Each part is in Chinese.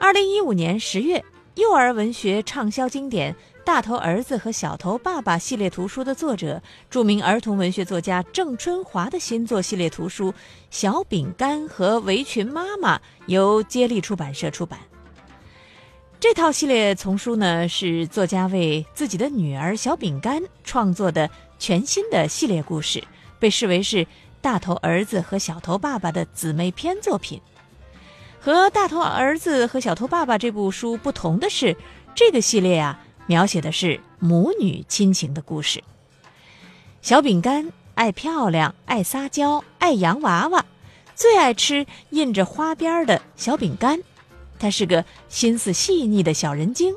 二零一五年十月，幼儿文学畅销经典《大头儿子和小头爸爸》系列图书的作者、著名儿童文学作家郑春华的新作系列图书《小饼干和围裙妈妈》由接力出版社出版。这套系列丛书呢，是作家为自己的女儿小饼干创作的全新的系列故事，被视为是大头儿子和小头爸爸的姊妹篇作品。和《大头儿子和小头爸爸》这部书不同的是，这个系列啊，描写的是母女亲情的故事。小饼干爱漂亮，爱撒娇，爱洋娃娃，最爱吃印着花边的小饼干。他是个心思细腻的小人精，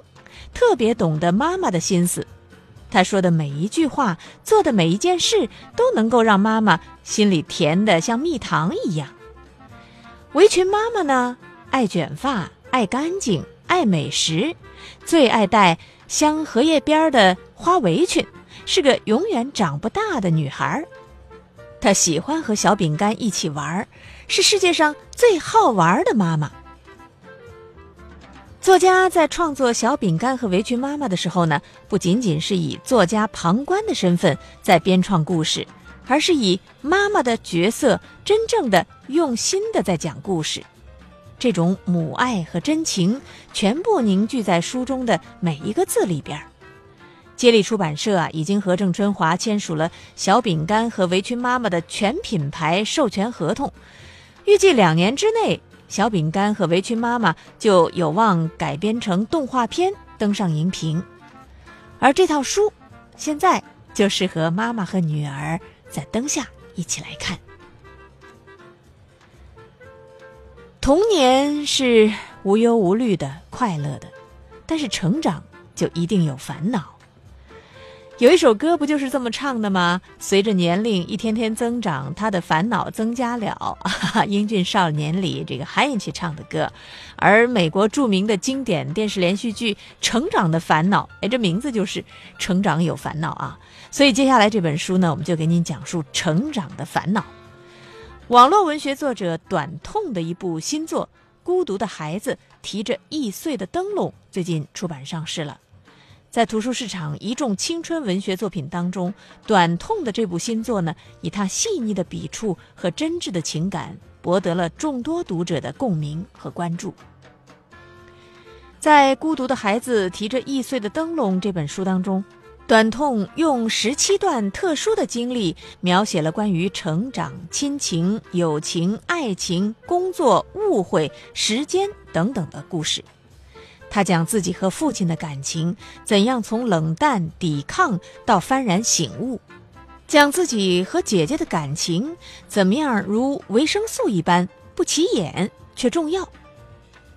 特别懂得妈妈的心思。他说的每一句话，做的每一件事，都能够让妈妈心里甜的像蜜糖一样。围裙妈妈呢，爱卷发，爱干净，爱美食，最爱戴镶荷叶边的花围裙，是个永远长不大的女孩。她喜欢和小饼干一起玩，是世界上最好玩的妈妈。作家在创作《小饼干和围裙妈妈》的时候呢，不仅仅是以作家旁观的身份在编创故事。而是以妈妈的角色，真正的用心的在讲故事，这种母爱和真情全部凝聚在书中的每一个字里边。接力出版社啊，已经和郑春华签署了《小饼干和围裙妈妈》的全品牌授权合同，预计两年之内，《小饼干和围裙妈妈》就有望改编成动画片登上荧屏。而这套书，现在就适合妈妈和女儿。在灯下一起来看。童年是无忧无虑的、快乐的，但是成长就一定有烦恼。有一首歌不就是这么唱的吗？随着年龄一天天增长，他的烦恼增加了。英俊少年里这个韩延琪唱的歌，而美国著名的经典电视连续剧《成长的烦恼》，哎，这名字就是成长有烦恼啊。所以接下来这本书呢，我们就给您讲述成长的烦恼。网络文学作者短痛的一部新作《孤独的孩子提着易碎的灯笼》，最近出版上市了。在图书市场一众青春文学作品当中，短痛的这部新作呢，以他细腻的笔触和真挚的情感，博得了众多读者的共鸣和关注。在《孤独的孩子提着易碎的灯笼》这本书当中，短痛用十七段特殊的经历，描写了关于成长、亲情、友情、爱情、工作、误会、时间等等的故事。他讲自己和父亲的感情怎样从冷淡抵抗到幡然醒悟，讲自己和姐姐的感情怎么样如维生素一般不起眼却重要，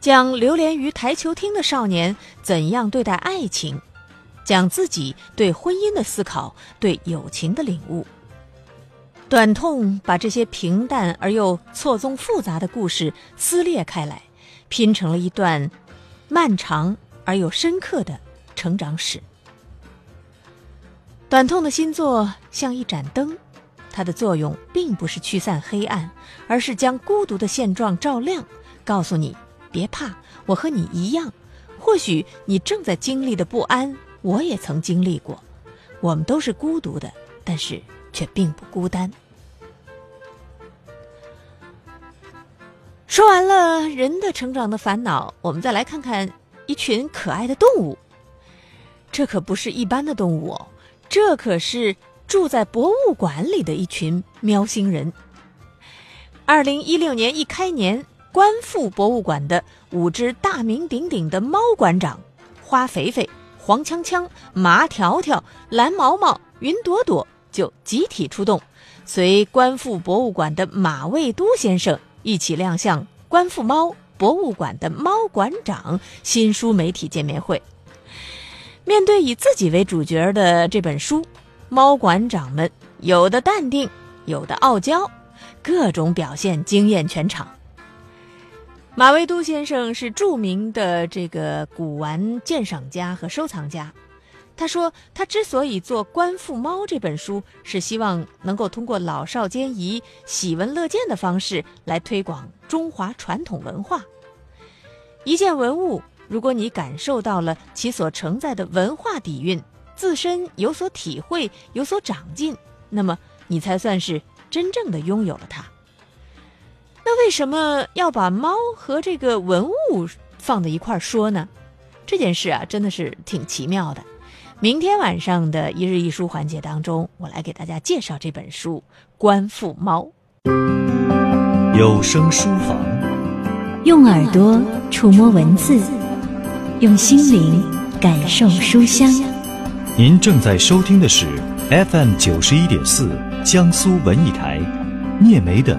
讲流连于台球厅的少年怎样对待爱情，讲自己对婚姻的思考对友情的领悟。短痛把这些平淡而又错综复杂的故事撕裂开来，拼成了一段。漫长而又深刻的成长史。短痛的新作像一盏灯，它的作用并不是驱散黑暗，而是将孤独的现状照亮，告诉你别怕，我和你一样。或许你正在经历的不安，我也曾经历过。我们都是孤独的，但是却并不孤单。说完了人的成长的烦恼，我们再来看看一群可爱的动物。这可不是一般的动物哦，这可是住在博物馆里的一群喵星人。二零一六年一开年，观复博物馆的五只大名鼎鼎的猫馆长——花肥肥、黄锵锵、麻条条、蓝毛毛、云朵朵就集体出动，随观复博物馆的马未都先生。一起亮相观复猫博物馆的猫馆长新书媒体见面会。面对以自己为主角的这本书，猫馆长们有的淡定，有的傲娇，各种表现惊艳全场。马未都先生是著名的这个古玩鉴赏家和收藏家。他说：“他之所以做《观复猫》这本书，是希望能够通过老少皆宜、喜闻乐见的方式来推广中华传统文化。一件文物，如果你感受到了其所承载的文化底蕴，自身有所体会、有所长进，那么你才算是真正的拥有了它。那为什么要把猫和这个文物放在一块儿说呢？这件事啊，真的是挺奇妙的。明天晚上的一日一书环节当中，我来给大家介绍这本书《观复猫》。有声书房，用耳朵触摸文字，用心灵感受书香。您正在收听的是 FM 九十一点四江苏文艺台聂梅的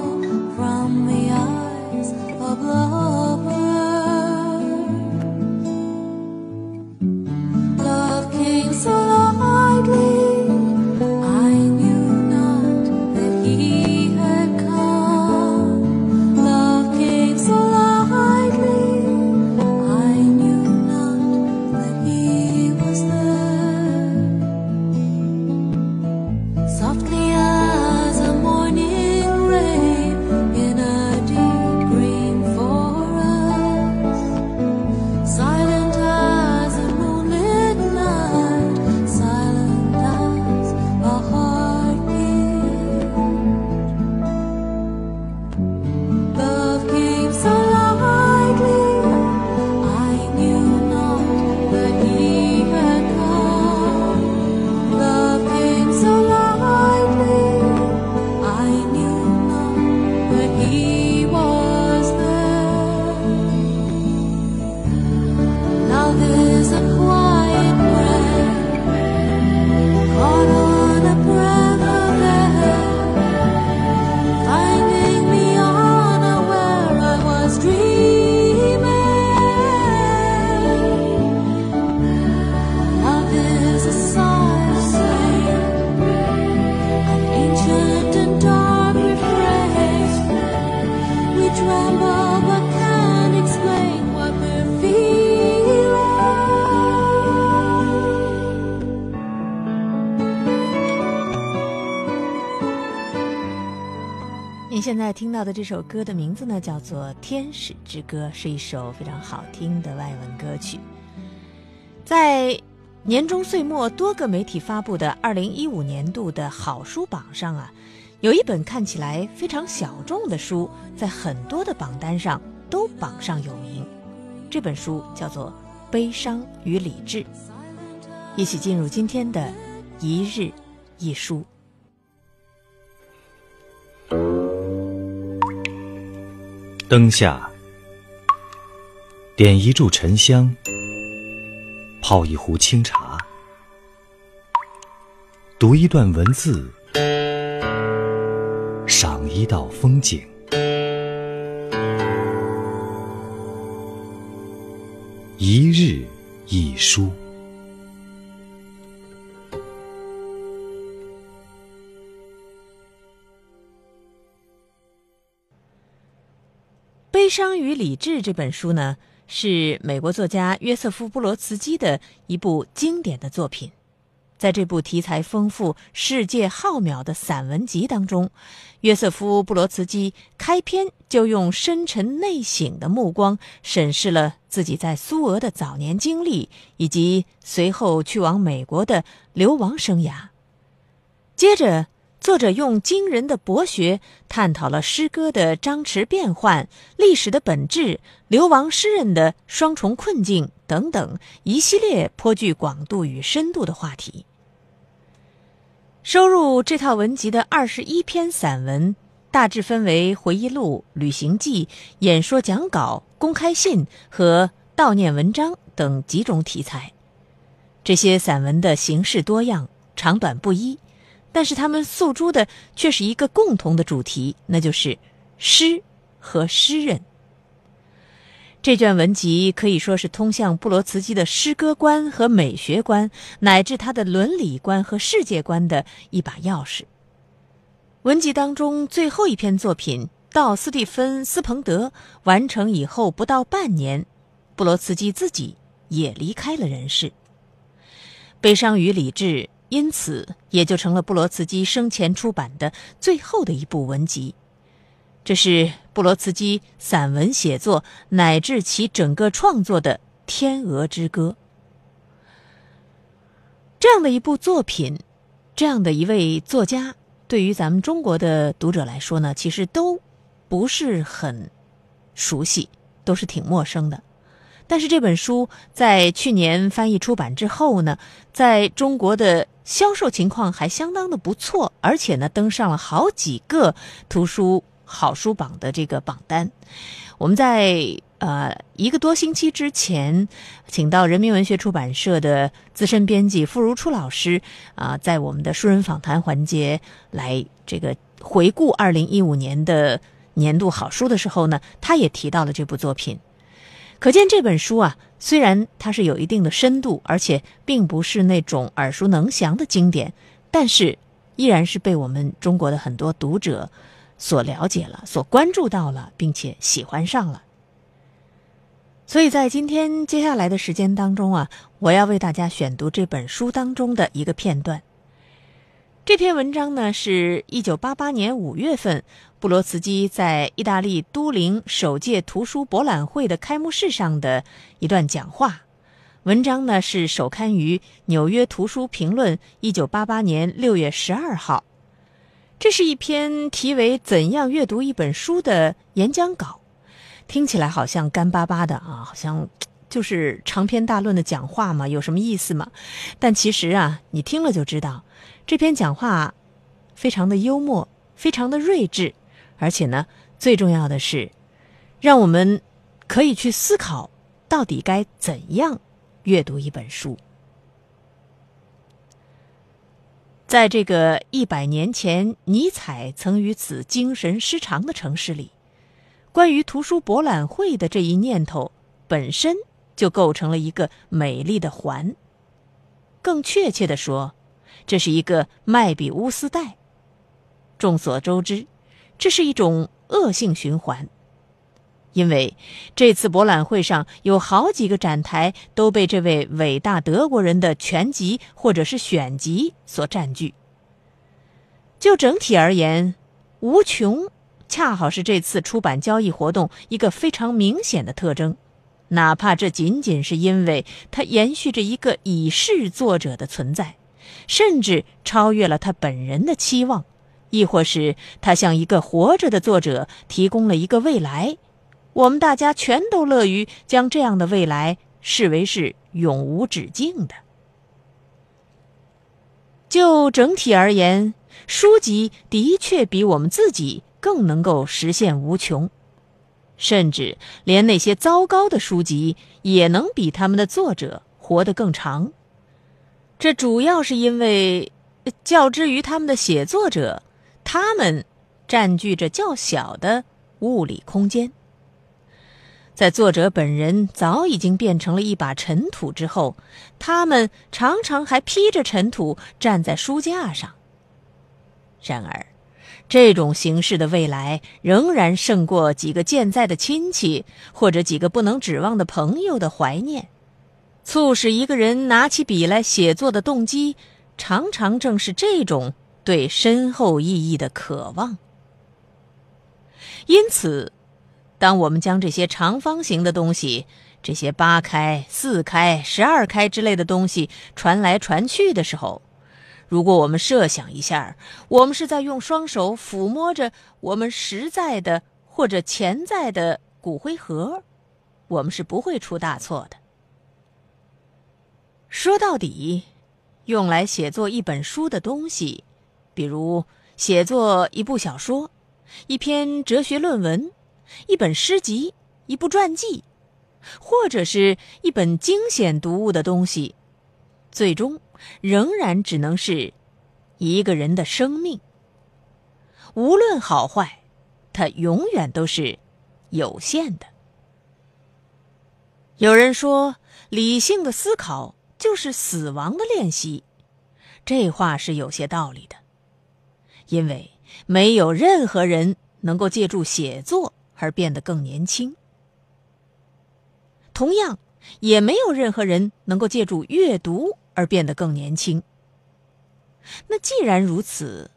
现在听到的这首歌的名字呢，叫做《天使之歌》，是一首非常好听的外文歌曲。在年终岁末，多个媒体发布的二零一五年度的好书榜上啊，有一本看起来非常小众的书，在很多的榜单上都榜上有名。这本书叫做《悲伤与理智》。一起进入今天的一日一书。灯下，点一炷沉香，泡一壶清茶，读一段文字，赏一道风景。一日一书。《伤与理智》这本书呢，是美国作家约瑟夫·布罗茨基的一部经典的作品。在这部题材丰富、世界浩渺的散文集当中，约瑟夫·布罗茨基开篇就用深沉内省的目光审视了自己在苏俄的早年经历，以及随后去往美国的流亡生涯。接着。作者用惊人的博学探讨了诗歌的张弛变幻、历史的本质、流亡诗人的双重困境等等一系列颇具广度与深度的话题。收入这套文集的二十一篇散文，大致分为回忆录、旅行记、演说讲稿、公开信和悼念文章等几种题材。这些散文的形式多样，长短不一。但是他们诉诸的却是一个共同的主题，那就是诗和诗人。这卷文集可以说是通向布罗茨基的诗歌观和美学观，乃至他的伦理观和世界观的一把钥匙。文集当中最后一篇作品到斯蒂芬·斯彭德完成以后不到半年，布罗茨基自己也离开了人世。悲伤与理智，因此也就成了布罗茨基生前出版的最后的一部文集。这是布罗茨基散文写作乃至其整个创作的《天鹅之歌》。这样的一部作品，这样的一位作家，对于咱们中国的读者来说呢，其实都不是很熟悉，都是挺陌生的。但是这本书在去年翻译出版之后呢，在中国的销售情况还相当的不错，而且呢，登上了好几个图书好书榜的这个榜单。我们在呃一个多星期之前，请到人民文学出版社的资深编辑傅如初老师啊，在我们的书人访谈环节来这个回顾二零一五年的年度好书的时候呢，他也提到了这部作品。可见这本书啊，虽然它是有一定的深度，而且并不是那种耳熟能详的经典，但是依然是被我们中国的很多读者。所了解了，所关注到了，并且喜欢上了。所以在今天接下来的时间当中啊，我要为大家选读这本书当中的一个片段。这篇文章呢，是一九八八年五月份布罗茨基在意大利都灵首届图书博览会的开幕式上的一段讲话。文章呢是首刊于《纽约图书评论》一九八八年六月十二号。这是一篇题为“怎样阅读一本书”的演讲稿，听起来好像干巴巴的啊，好像就是长篇大论的讲话嘛，有什么意思吗？但其实啊，你听了就知道，这篇讲话非常的幽默，非常的睿智，而且呢，最重要的是，让我们可以去思考，到底该怎样阅读一本书。在这个一百年前，尼采曾于此精神失常的城市里，关于图书博览会的这一念头本身就构成了一个美丽的环。更确切的说，这是一个麦比乌斯带。众所周知，这是一种恶性循环。因为这次博览会上有好几个展台都被这位伟大德国人的全集或者是选集所占据。就整体而言，无穷恰好是这次出版交易活动一个非常明显的特征，哪怕这仅仅是因为它延续着一个已逝作者的存在，甚至超越了他本人的期望，亦或是他向一个活着的作者提供了一个未来。我们大家全都乐于将这样的未来视为是永无止境的。就整体而言，书籍的确比我们自己更能够实现无穷，甚至连那些糟糕的书籍也能比他们的作者活得更长。这主要是因为，较之于他们的写作者，他们占据着较小的物理空间。在作者本人早已经变成了一把尘土之后，他们常常还披着尘土站在书架上。然而，这种形式的未来仍然胜过几个健在的亲戚或者几个不能指望的朋友的怀念。促使一个人拿起笔来写作的动机，常常正是这种对深厚意义的渴望。因此。当我们将这些长方形的东西，这些八开、四开、十二开之类的东西传来传去的时候，如果我们设想一下，我们是在用双手抚摸着我们实在的或者潜在的骨灰盒，我们是不会出大错的。说到底，用来写作一本书的东西，比如写作一部小说、一篇哲学论文。一本诗集，一部传记，或者是一本惊险读物的东西，最终仍然只能是一个人的生命。无论好坏，它永远都是有限的。有人说，理性的思考就是死亡的练习，这话是有些道理的，因为没有任何人能够借助写作而变得更年轻。同样，也没有任何人能够借助阅读而变得更年轻。那既然如此，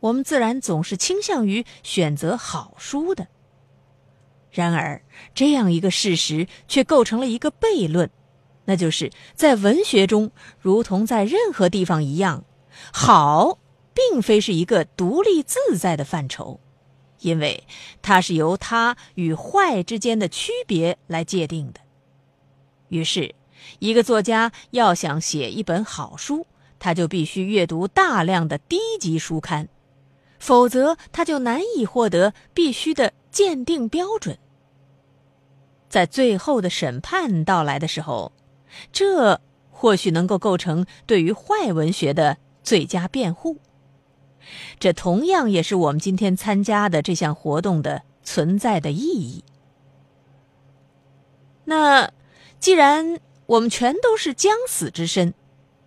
我们自然总是倾向于选择好书的。然而，这样一个事实却构成了一个悖论，那就是在文学中，如同在任何地方一样，好并非是一个独立自在的范畴，因为它是由它与坏之间的区别来界定的。于是，一个作家要想写一本好书，他就必须阅读大量的低级书刊。否则，他就难以获得必须的鉴定标准。在最后的审判到来的时候，这或许能够构成对于坏文学的最佳辩护。这同样也是我们今天参加的这项活动的存在的意义。那既然我们全都是将死之身，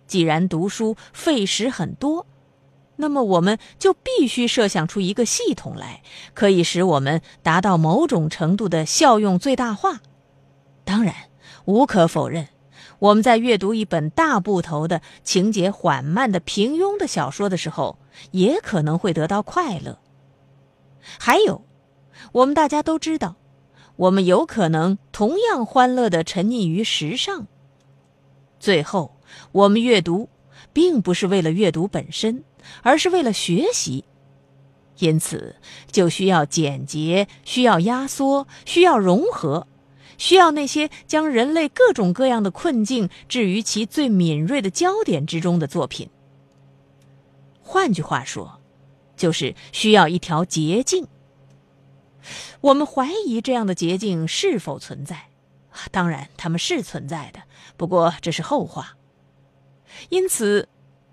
既然读书费时很多。那么我们就必须设想出一个系统来，可以使我们达到某种程度的效用最大化。当然，无可否认，我们在阅读一本大部头的、情节缓慢的、平庸的小说的时候，也可能会得到快乐。还有，我们大家都知道，我们有可能同样欢乐的沉溺于时尚。最后，我们阅读，并不是为了阅读本身。而是为了学习，因此就需要简洁，需要压缩，需要融合，需要那些将人类各种各样的困境置于其最敏锐的焦点之中的作品。换句话说，就是需要一条捷径。我们怀疑这样的捷径是否存在，当然他们是存在的，不过这是后话。因此。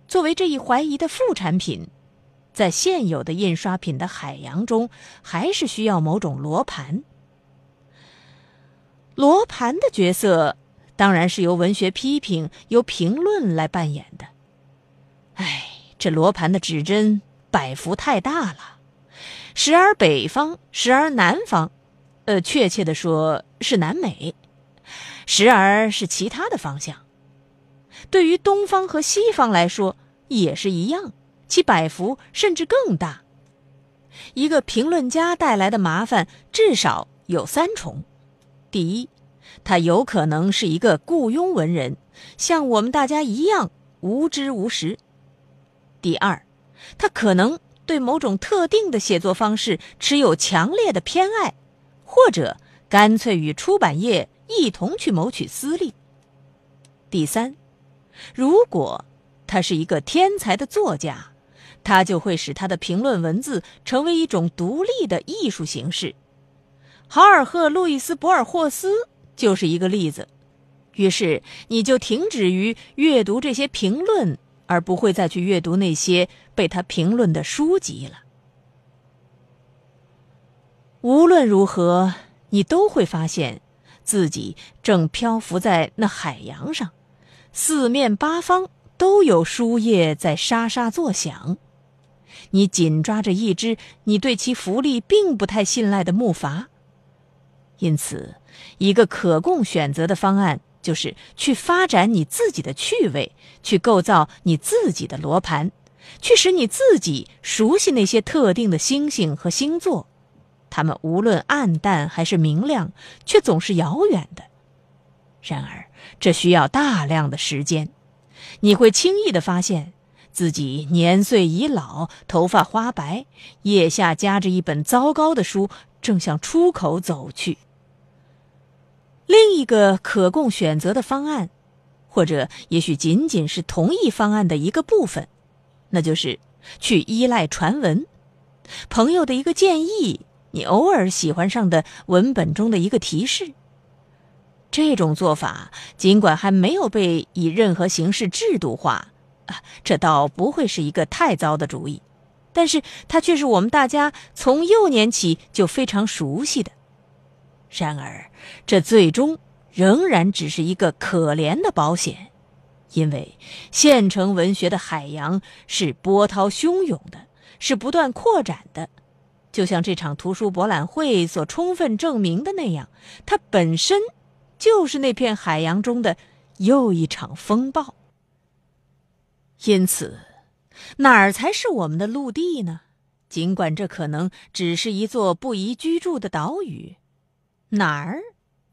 作为这一怀疑的副产品，在现有的印刷品的海洋中，还是需要某种罗盘。罗盘的角色当然是由文学批评、由评论来扮演的。哎，这罗盘的指针摆幅太大了，时而北方，时而南方，呃，确切的说是南美，时而是其他的方向。对于东方和西方来说也是一样，其摆幅甚至更大。一个评论家带来的麻烦至少有三重：第一，他有可能是一个雇佣文人，像我们大家一样无知无识；第二，他可能对某种特定的写作方式持有强烈的偏爱，或者干脆与出版业一同去谋取私利；第三。如果他是一个天才的作家，他就会使他的评论文字成为一种独立的艺术形式。豪尔赫·路易斯·博尔霍斯就是一个例子。于是你就停止于阅读这些评论，而不会再去阅读那些被他评论的书籍了。无论如何，你都会发现自己正漂浮在那海洋上。四面八方都有书页在沙沙作响，你紧抓着一只你对其浮力并不太信赖的木筏。因此，一个可供选择的方案就是去发展你自己的趣味，去构造你自己的罗盘，去使你自己熟悉那些特定的星星和星座，它们无论暗淡还是明亮，却总是遥远的。然而，这需要大量的时间。你会轻易的发现自己年岁已老，头发花白，腋下夹着一本糟糕的书，正向出口走去。另一个可供选择的方案，或者也许仅仅是同一方案的一个部分，那就是去依赖传闻，朋友的一个建议，你偶尔喜欢上的文本中的一个提示。这种做法尽管还没有被以任何形式制度化，啊，这倒不会是一个太糟的主意，但是它却是我们大家从幼年起就非常熟悉的。然而，这最终仍然只是一个可怜的保险，因为县城文学的海洋是波涛汹涌的，是不断扩展的，就像这场图书博览会所充分证明的那样，它本身就是那片海洋中的又一场风暴。因此，哪儿才是我们的陆地呢？尽管这可能只是一座不宜居住的岛屿，哪儿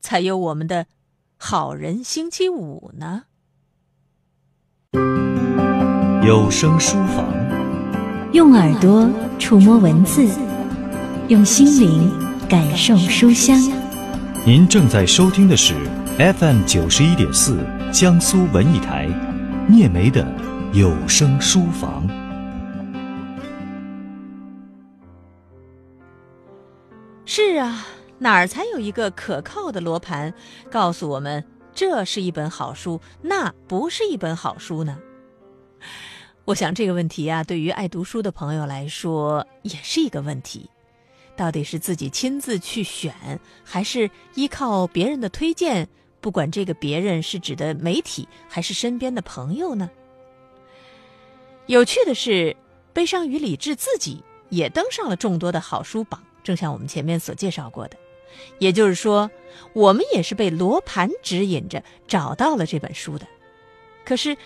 才有我们的好人星期五呢？有声书房，用耳朵触摸文字，用心灵感受书香。您正在收听的是 FM 九十一点四江苏文艺台聂梅的有声书房。是啊，哪儿才有一个可靠的罗盘，告诉我们这是一本好书，那不是一本好书呢？我想这个问题啊，对于爱读书的朋友来说，也是一个问题：到底是自己亲自去选，还是依靠别人的推荐？不管这个别人是指的媒体，还是身边的朋友呢？有趣的是，《悲伤与理智》自己也登上了众多的好书榜。正像我们前面所介绍过的，也就是说，我们也是被罗盘指引着找到了这本书的。可是，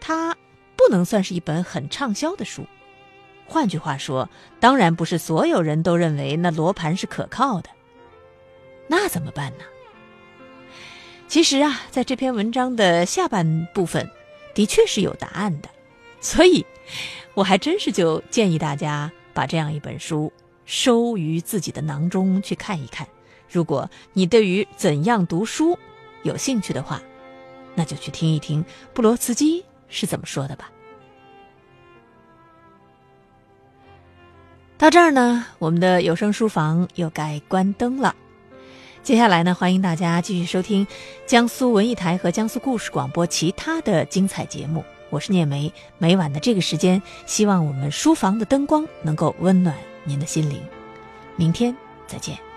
它不能算是一本很畅销的书。换句话说，当然不是所有人都认为那罗盘是可靠的。那怎么办呢？其实啊，在这篇文章的下半部分，的确是有答案的。所以，我还真是就建议大家把这样一本书。收于自己的囊中去看一看。如果你对于怎样读书有兴趣的话，那就去听一听布罗茨基是怎么说的吧。到这儿呢，我们的有声书房又该关灯了。接下来呢，欢迎大家继续收听江苏文艺台和江苏故事广播其他的精彩节目。我是聂梅，每晚的这个时间，希望我们书房的灯光能够温暖。您的心灵，明天再见。